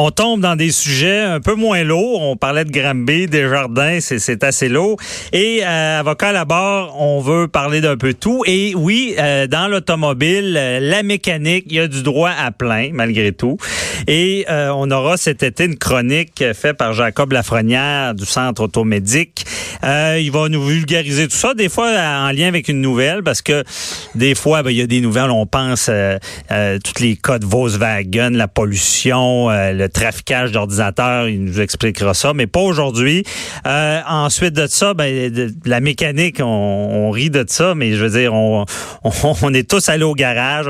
On tombe dans des sujets un peu moins lourds. On parlait de Granby, des jardins, c'est assez lourd. Et euh, avocat à la barre, on veut parler d'un peu tout. Et oui, euh, dans l'automobile, euh, la mécanique, il y a du droit à plein, malgré tout. Et euh, on aura cet été une chronique faite par Jacob Lafrenière du Centre automédique. Euh, il va nous vulgariser tout ça, des fois en lien avec une nouvelle, parce que des fois, ben, il y a des nouvelles, on pense tous les cas de Volkswagen, la pollution, le traficage d'ordinateurs, il nous expliquera ça, mais pas aujourd'hui. Euh, ensuite de ça, ben, de, la mécanique, on, on, rit de ça, mais je veux dire, on, on, est tous allés au garage.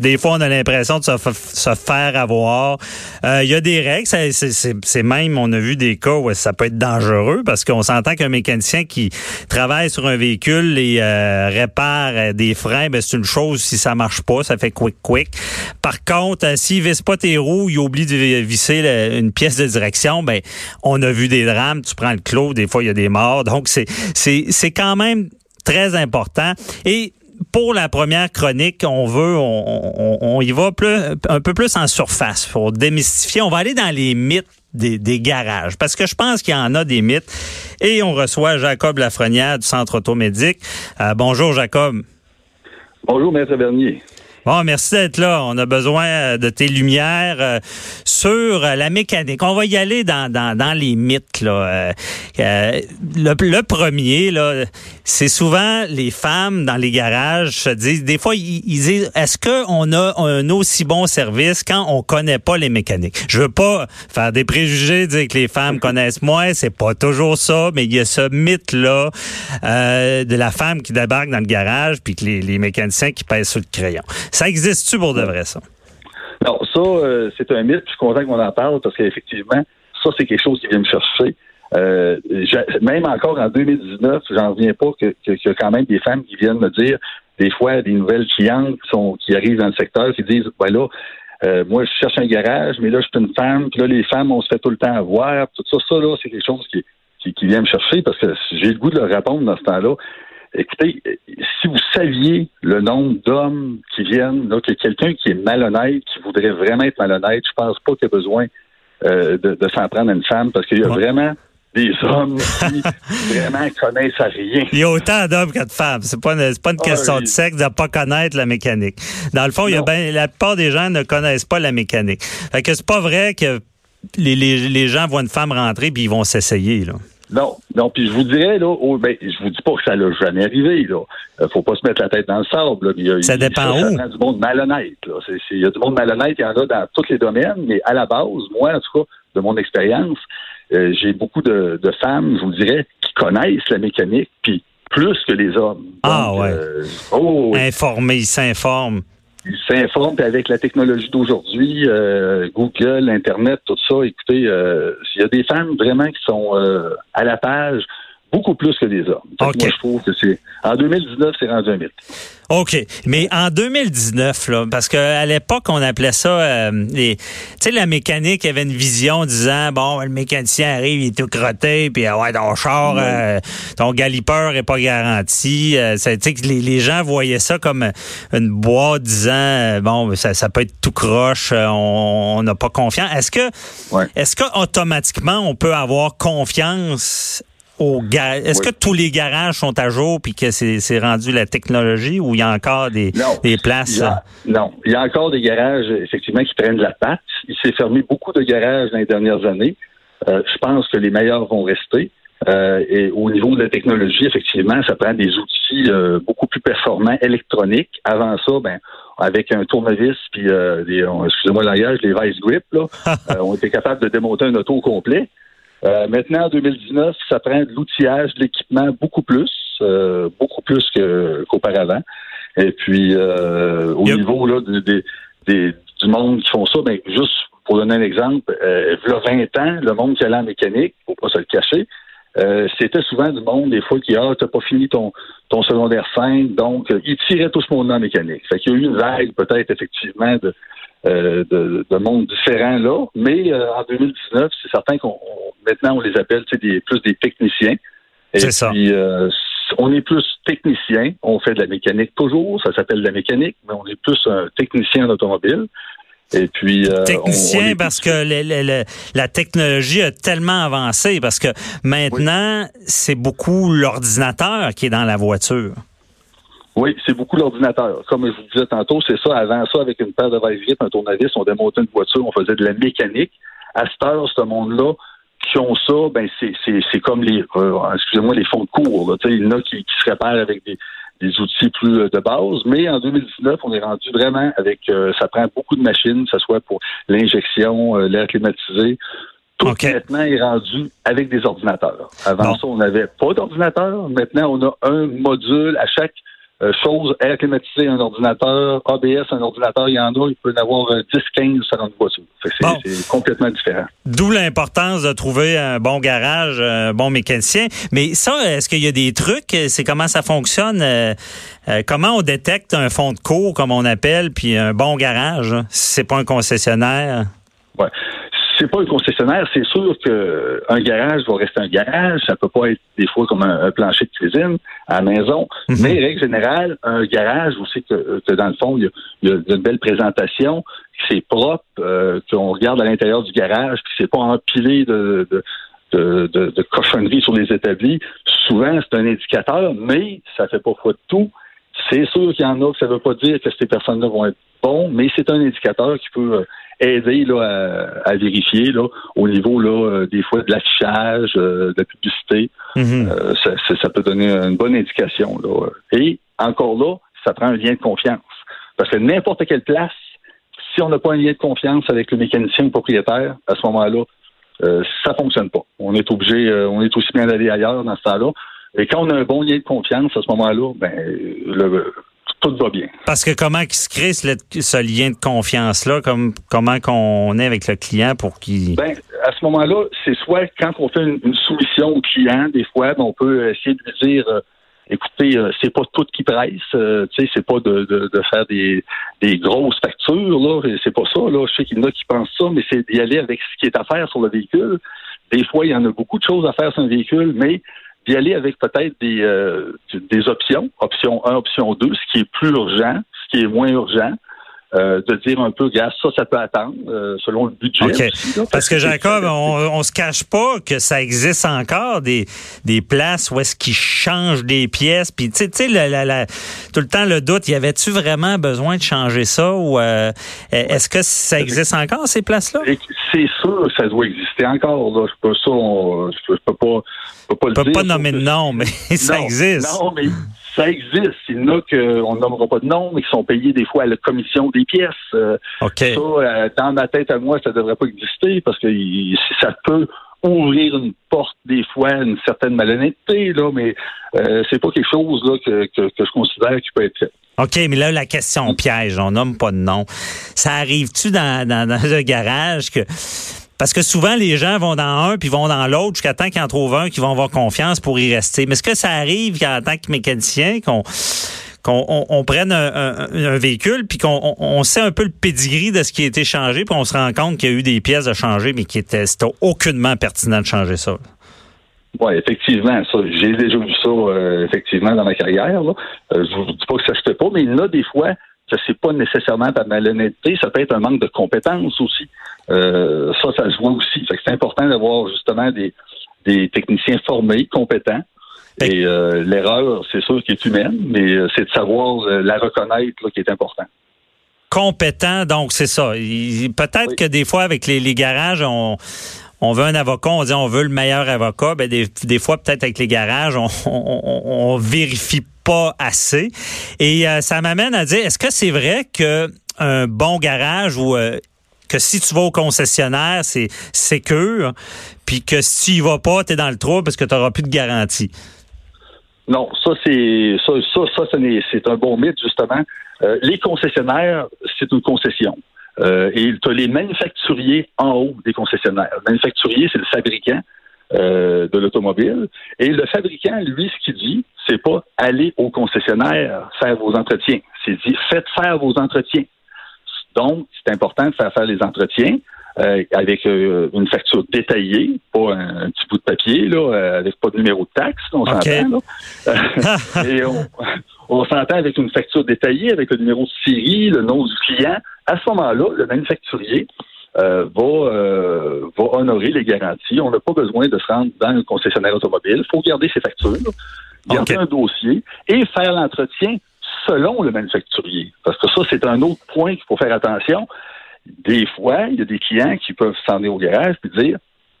Des fois, on a l'impression de se, se, faire avoir. Euh, il y a des règles, c'est même, on a vu des cas où ça peut être dangereux parce qu'on s'entend qu'un mécanicien qui travaille sur un véhicule et euh, répare des freins, ben, c'est une chose si ça marche pas, ça fait quick quick. Par contre, euh, s'il visse pas tes roues, il oublie de visser une pièce de direction, ben on a vu des drames, tu prends le clos, des fois il y a des morts. Donc c'est c'est c'est quand même très important et pour la première chronique, on veut, on, on, y va plus, un peu plus en surface pour démystifier. On va aller dans les mythes des, des, garages. Parce que je pense qu'il y en a des mythes. Et on reçoit Jacob Lafrenière du Centre automédique. Euh, bonjour, Jacob. Bonjour, Maître Bernier. Bon, merci d'être là. On a besoin de tes lumières euh, sur la mécanique. On va y aller dans, dans, dans les mythes. Là. Euh, le, premier, là, c'est souvent les femmes dans les garages se disent, des fois, ils, disent, est-ce qu'on a un aussi bon service quand on connaît pas les mécaniques? Je veux pas faire des préjugés, dire que les femmes connaissent moins, c'est pas toujours ça, mais il y a ce mythe-là euh, de la femme qui débarque dans le garage puis que les, les mécaniciens qui pèsent sur le crayon. Ça existe-tu pour de vrai, ça? Non, ça, euh, c'est un mythe. Je suis content qu'on en parle parce qu'effectivement, ça, c'est quelque chose qui vient me chercher. Euh, même encore en 2019, j'en reviens pas qu'il que, y a quand même des femmes qui viennent me dire, des fois, des nouvelles clientes qui, sont, qui arrivent dans le secteur, qui disent, ben là, euh, moi, je cherche un garage, mais là, je suis une femme, puis là, les femmes, on se fait tout le temps avoir. Tout ça, ça, là, c'est quelque chose qui, qui, qui, vient me chercher parce que j'ai le goût de leur répondre dans ce temps-là. Écoutez, si vous saviez le nombre d'hommes qui viennent, là, que quelqu'un qui est malhonnête, qui voudrait vraiment être malhonnête, je pense pas qu'il y a besoin euh, de, de s'en prendre à une femme parce qu'il y a ouais. vraiment des hommes qui vraiment connaissent rien. Il y a autant d'hommes que de femmes. C'est pas une, pas une question ah, oui. de sexe de pas connaître la mécanique. Dans le fond, il y a ben, la plupart des gens ne connaissent pas la mécanique. Fait que c'est pas vrai que les, les, les gens voient une femme rentrer puis ils vont s'essayer, là. Non, non, puis je vous dirais, là, oh, ben, je vous dis pas que ça l'a jamais arrivé, là. Euh, faut pas se mettre la tête dans le sable, là. Il y a, ça dépend ça, où. Ça du monde malhonnête, là. Il y a du monde malhonnête, il y en a dans tous les domaines, mais à la base, moi, en tout cas, de mon expérience, euh, j'ai beaucoup de, de, femmes, je vous dirais, qui connaissent la mécanique, puis plus que les hommes. Ah ouais. Euh, oh, Informés, ils s'informent ils s'informent avec la technologie d'aujourd'hui, euh, Google, Internet, tout ça. Écoutez, euh, il y a des femmes vraiment qui sont euh, à la page beaucoup plus que des hommes. Okay. Moi, je trouve que c'est en 2019, c'est rendu un mythe. OK. Mais en 2019, là, parce qu'à l'époque, on appelait ça, euh, les, tu sais, la mécanique avait une vision disant, bon, le mécanicien arrive, il est tout crotté, puis ouais, ton char, euh, ton galipeur est pas garanti. Euh, tu sais, les, les gens voyaient ça comme une boîte disant, euh, bon, ça, ça peut être tout croche, euh, on n'a pas confiance. Est-ce que, ouais. est-ce que automatiquement, on peut avoir confiance au ga... Est-ce oui. que tous les garages sont à jour puis que c'est rendu la technologie ou il y a encore des, non, des places? A, non, il y a encore des garages effectivement qui prennent la patte. Il s'est fermé beaucoup de garages dans les dernières années. Euh, je pense que les meilleurs vont rester. Euh, et au niveau de la technologie, effectivement, ça prend des outils euh, beaucoup plus performants électroniques. Avant ça, ben avec un tournevis puis euh, des, excusez-moi le langage, les vice grip, là, on était capable de démonter un auto au complet. Euh, maintenant, en 2019, ça prend de l'outillage, de l'équipement beaucoup plus, euh, beaucoup plus qu'auparavant. Et puis, euh, au Yep. niveau là, du monde qui font ça, ben, juste pour donner un exemple, euh, il y a 20 ans, le monde qui allait en mécanique, faut pas se le cacher, euh, c'était souvent du monde, des fois, qui ah, t'as pas fini ton, ton secondaire 5, donc euh, ils tiraient tout ce monde en mécanique. Fait qu'il y a eu une vague, peut-être, effectivement, de, euh, de, de monde différents là, mais euh, en 2019, c'est certain qu'on on- maintenant on les appelle tu sais, des, plus des techniciens. Et C'est ça. puis euh, on est plus technicien, on fait de la mécanique toujours, ça s'appelle de la mécanique, mais on est plus un technicien en automobile. Et puis euh, on- on Technicien parce que le- le- le- la technologie a tellement avancé parce que maintenant c'est beaucoup l'ordinateur qui est dans la voiture. Oui, c'est beaucoup l'ordinateur. Comme je vous disais tantôt, c'est ça. Avant ça, avec une paire de vise un tournevis, on démontait une voiture, on faisait de la mécanique. À cette heure, ce monde-là, qui ont ça, ben c'est, c'est, c'est comme les euh, excusez-moi, les fonds de cours. Là. Tu sais, Il y en a qui, qui se réparent avec des, des outils plus euh, de base. Mais en 2019, on est rendu vraiment avec euh, ça prend beaucoup de machines, que ce soit pour l'injection, euh, l'air climatisé. Tout OK. maintenant est rendu avec des ordinateurs. Avant ça, on n'avait pas d'ordinateur. Maintenant, on a un module à chaque euh, chose, air climatisé, un ordinateur, ABS, un ordinateur, il y en a, il peut y en avoir euh, 10, 15 sur une voiture. C'est, Bon. complètement différent. D'où l'importance de trouver un bon garage, un bon mécanicien. Mais ça, est-ce qu'il y a des trucs? C'est comment ça fonctionne? Euh, euh, comment on détecte un fond de cours, comme on appelle, puis un bon garage? hein, Si c'est pas un concessionnaire? Ouais. C'est pas un concessionnaire, c'est sûr que un garage va rester un garage. Ça peut pas être des fois comme un, un plancher de cuisine à la maison. Mhm. Mais règle générale, un garage, vous savez que, que dans le fond, il y y a une belle présentation, que c'est propre, euh, qu'on regarde à l'intérieur du garage, puis c'est pas empilé de, de de, de, sur les établis. Souvent, c'est un indicateur, mais ça fait pas foi de tout. C'est sûr qu'il y en a que ça ne veut pas dire que ces personnes-là vont être bons, mais c'est un indicateur qui peut aider là, à, à vérifier là, au niveau là, euh, des fois de l'affichage, euh, de la publicité. Mhm. Euh, ça, ça- ça peut donner une bonne indication. Là. Et encore là, ça prend un lien de confiance. Parce que n'importe quelle place, si on n'a pas un lien de confiance avec le mécanicien ou le propriétaire, à ce moment-là, euh, ça fonctionne pas. On est obligé, euh, on est aussi bien d'aller ailleurs dans ce temps-là. Et quand on a un bon lien de confiance à ce moment-là, ben le, tout va bien. Parce que comment qu'il se crée ce, ce lien de confiance-là? Comme, comment qu'on est avec le client pour qu'il... Ben, à ce moment-là, c'est soit quand on fait une, une soumission au client, des fois, ben, on peut essayer de lui dire euh, écoutez, euh, c'est pas tout qui presse, euh, tu sais, c'est pas de, de, de faire des, des grosses factures, là, c'est pas ça, là. Je sais qu'il y en a qui pensent ça, mais c'est d'y aller avec ce qui est à faire sur le véhicule. Des fois, il y en a beaucoup de choses à faire sur un véhicule, mais d'y aller avec peut-être des, euh, des options, option 1, option 2, ce qui est plus urgent, ce qui est moins urgent. Euh, de dire un peu, gars, ça, ça peut attendre, euh, selon le budget. OK. aussi, là, Parce que Jacob, on, on se cache pas que ça existe encore des, des places où est-ce qu'ils changent des pièces. Puis tu sais, la- la- la- tout le temps le doute, y avait-tu vraiment besoin de changer ça ou euh, est-ce que ça existe encore ces places-là? C'est sûr que ça doit exister encore. Là. Je peux ça, on- je peux, je peux pas, je peux pas On le peut dire. pas nommer de nom, mais ça Non, existe. Non, mais ça existe. Il y en a qu'on nommera pas de nom, mais qui sont payés des fois à la commission des pièces. Euh. Ça, euh, dans ma tête à moi, ça devrait pas exister parce que ça peut ouvrir une porte des fois à une certaine malhonnêteté, là, mais euh, c'est pas quelque chose là, que, que, que je considère qui peut être fait. OK, mais là, la question piège, on nomme pas de nom. Ça arrive-tu dans, dans, dans le garage que. Parce que souvent, les gens vont dans un puis vont dans l'autre jusqu'à temps qu'ils en trouvent un qui vont avoir confiance pour y rester. Mais est-ce que ça arrive qu'en tant que mécanicien, qu'on qu'on on, on prenne un, un- un véhicule puis qu'on on, sait un peu le pedigree de ce qui a été changé puis on se rend compte qu'il y a eu des pièces à changer mais qui étaient c'était aucunement pertinent de changer ça. Oui, effectivement, ça, j'ai déjà vu ça euh, effectivement dans ma carrière. Là. Euh, je vous dis pas que ça se fait pas, mais a des fois que c'est pas nécessairement par malhonnêteté, ça peut être un manque de compétences aussi. Euh, ça, ça se voit aussi. Fait que c'est important d'avoir justement des, des techniciens formés, compétents. Et euh, l'erreur, c'est sûr qu'elle est humaine, mais euh, c'est de savoir euh, la reconnaître là, qui est important. compétent, donc c'est ça. Peut-être Oui. que des fois, avec les, les garages, on, on veut un avocat, on dit on veut le meilleur avocat. Ben des, des fois, peut-être avec les garages, on, on, on- on vérifie pas assez. Et euh, ça m'amène à dire, est-ce que c'est vrai que un bon garage ou euh, que si tu vas au concessionnaire, c'est sécure, puis que si tu y vas pas, tu es dans le trou parce que tu n'auras plus de garantie? Non, ça c'est ça, ça, ça c'est un bon mythe justement. Euh, les concessionnaires, c'est une concession. Euh, et tu as les manufacturiers en haut des concessionnaires. Le manufacturier, c'est le fabricant euh, de l'automobile. Et le fabricant, lui, ce qu'il dit, c'est pas aller au concessionnaire faire vos entretiens. C'est dit faites faire vos entretiens. Donc, c'est important de faire faire les entretiens. Euh, avec euh, une facture détaillée, pas un, petit bout de papier, là, euh, avec pas de numéro de taxe, on s'entend. et on, on s'entend avec une facture détaillée, avec le numéro de série, le nom du client. À ce moment-là, le manufacturier va, va honorer les garanties. On n'a pas besoin de se rendre dans un concessionnaire automobile. Il faut garder ses factures, garder un dossier et faire l'entretien selon le manufacturier. Parce que ça, c'est un autre point qu'il faut faire attention des fois, il y a des clients qui peuvent s'en aller au garage et dire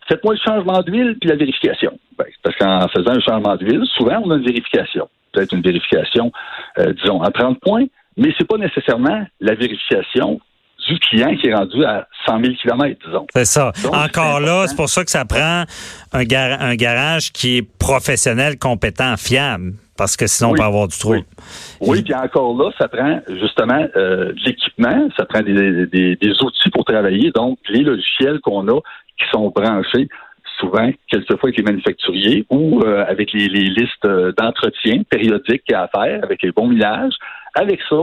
Faites-moi le changement d'huile puis la vérification. Ben, parce qu'en faisant un changement d'huile, souvent on a une vérification. Peut-être une vérification, euh, disons, à 30 points, mais c'est pas nécessairement la vérification du client qui est rendu à 100 000 km, disons. C'est ça. Encore là, c'est pour ça que ça prend un, un garage qui est professionnel, compétent, fiable parce que sinon on peut avoir du trouble. Oui, puis encore là, ça prend justement euh, de l'équipement, ça prend des, des, outils pour travailler, donc les logiciels qu'on a qui sont branchés souvent, quelquefois avec les manufacturiers ou euh, avec les, les listes euh, d'entretien périodiques à faire, avec les bons millages. Avec ça,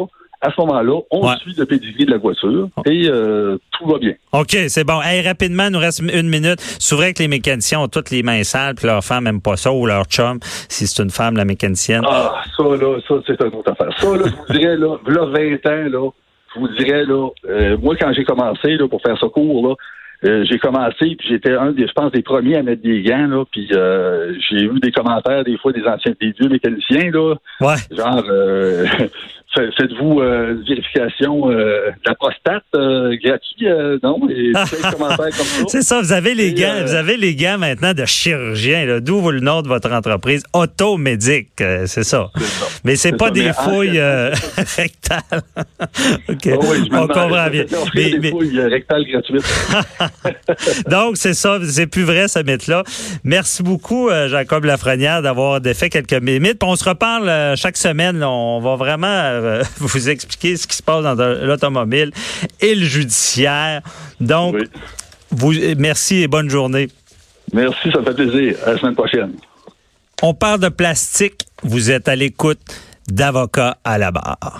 à ce moment-là, on suit le pedigree de la voiture et euh, tout va bien. OK, c'est bon. Hey, rapidement, il nous reste une minute. C'est vrai que les mécaniciens ont toutes les mains sales, puis leur femme n'aime pas ça, ou leur chum, si c'est une femme, la mécanicienne. Ah, ça, là, ça, c'est une autre affaire. Ça, là, je vous dirais, là, là 20 ans, là, je vous dirais, là, euh, moi, quand j'ai commencé, là, pour faire ce cours, là, euh, j'ai commencé, puis j'étais un des, je pense, des premiers à mettre des gants, là, puis j'ai eu des commentaires des fois des anciens, des vieux mécaniciens, là, ouais. genre, faites-vous euh, vérification euh, de la prostate euh, gratuit, euh, non? Et commentaires comme ça. C'est ça, vous avez les gants, vous avez les gants maintenant de chirurgien, d'où le nom de votre entreprise, Automédic, c'est ça. ça. Mais c'est pas des fouilles rectales. OK. Oh oui, On comprend bien. Mais, des fouilles rectales gratuites. Donc, c'est ça, c'est plus vrai ce mythe-là. Merci beaucoup, Jacob Lafrenière, d'avoir défait quelques mythes. On se reparle chaque semaine. On va vraiment euh, vous expliquer ce qui se passe dans l'automobile et le judiciaire. Donc, vous, merci et bonne journée. Merci, ça fait plaisir. À la semaine prochaine. On parle de plastique. Vous êtes à l'écoute d'avocats à la barre.